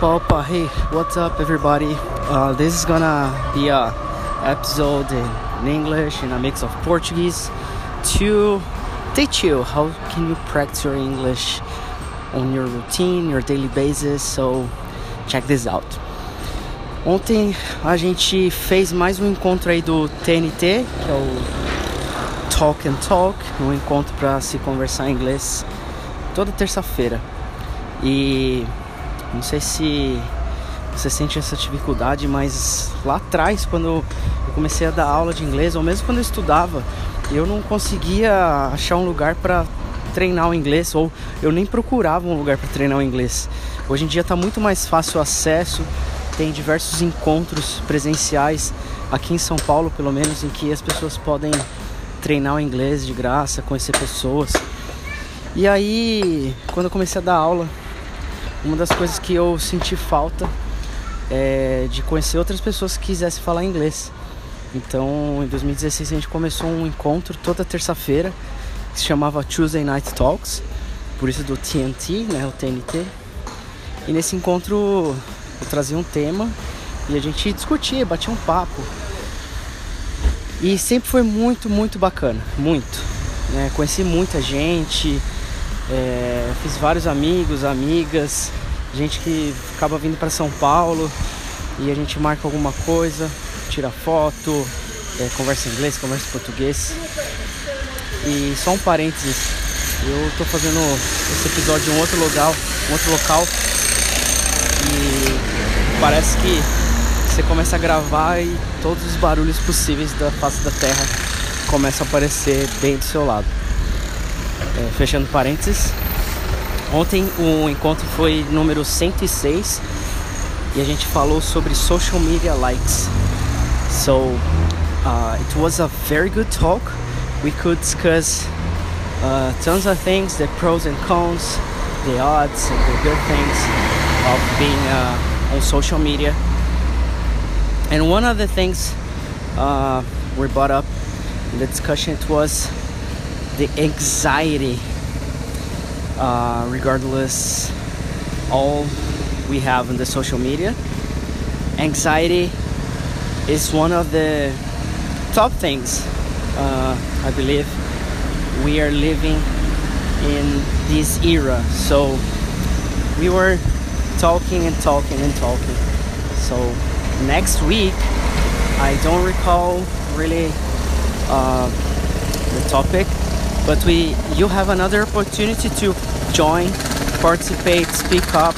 Opa, opa, hey, what's up, everybody? Uh, this is gonna be a episode in English in a mix of Portuguese to teach you how can you practice your English on your routine, your daily basis. So check this out. Ontem a gente fez mais um encontro aí do TNT, que é o Talk and Talk, um encontro para se conversar em inglês toda terça-feira. E não sei se você sente essa dificuldade, mas lá atrás, quando eu comecei a dar aula de inglês, ou mesmo quando eu estudava, eu não conseguia achar um lugar para treinar o inglês, ou eu nem procurava um lugar para treinar o inglês. Hoje em dia está muito mais fácil o acesso, tem diversos encontros presenciais aqui em São Paulo, pelo menos, em que as pessoas podem treinar o inglês de graça, conhecer pessoas. E aí, quando eu comecei a dar aula, uma das coisas que eu senti falta é de conhecer outras pessoas que quisessem falar inglês. Então, em 2016 a gente começou um encontro toda terça-feira que se chamava Tuesday Night Talks, por isso do TNT, né, o TNT. E nesse encontro eu trazia um tema e a gente discutia, batia um papo. E sempre foi muito, muito bacana, muito. Né? Conheci muita gente, é, fiz vários amigos, amigas, gente que acaba vindo para São Paulo e a gente marca alguma coisa, tira foto, é, conversa inglês, conversa português. E só um parênteses, eu tô fazendo esse episódio em um outro local, um outro local e parece que você começa a gravar e todos os barulhos possíveis da face da terra começam a aparecer bem do seu lado. Fechando parênteses. Ontem o encontro foi número 106 e a gente falou sobre social media likes. So uh, it was a very good talk. We could discuss uh, tons of things, the pros and cons, the odds and the good things of being uh, on social media. And one of the things uh, we brought up in the discussion it was the anxiety uh, regardless all we have in the social media. Anxiety is one of the top things uh, i believe we are living in this era. So we were talking and talking and talking. So next week i don't recall really uh, the topic but we you have another opportunity to join participate speak up.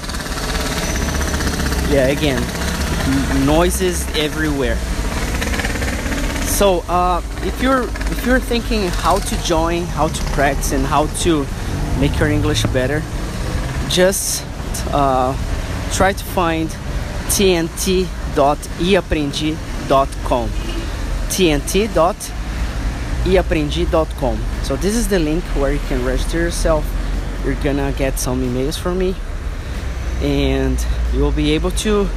Yeah again noises everywhere. So uh, if you're if you're thinking how to join how to practice and how to make your english better just uh, try to find tnt.eaprendi.com tnt.eaprendi.com eaprendi.com. So this is the link where you can register yourself. You're gonna get some emails from me, and you'll be able to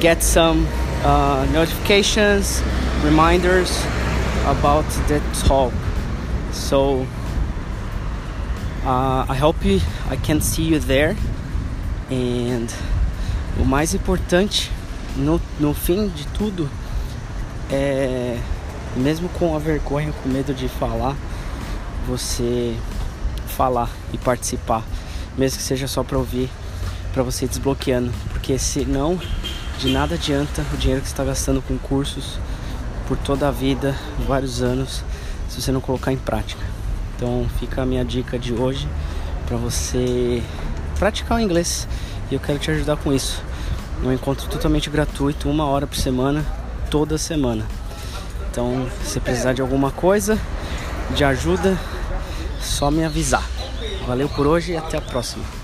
get some uh, notifications, reminders about the talk. So uh, I hope you, I can see you there. And o mais importante no, no fim de tudo é mesmo com a vergonha, com medo de falar, você falar e participar, mesmo que seja só para ouvir, para você ir desbloqueando, porque senão de nada adianta o dinheiro que você está gastando com cursos por toda a vida, vários anos, se você não colocar em prática. Então fica a minha dica de hoje para você praticar o inglês e eu quero te ajudar com isso. Um encontro totalmente gratuito, uma hora por semana, toda semana. Então, se precisar de alguma coisa, de ajuda, só me avisar. Valeu por hoje e até a próxima.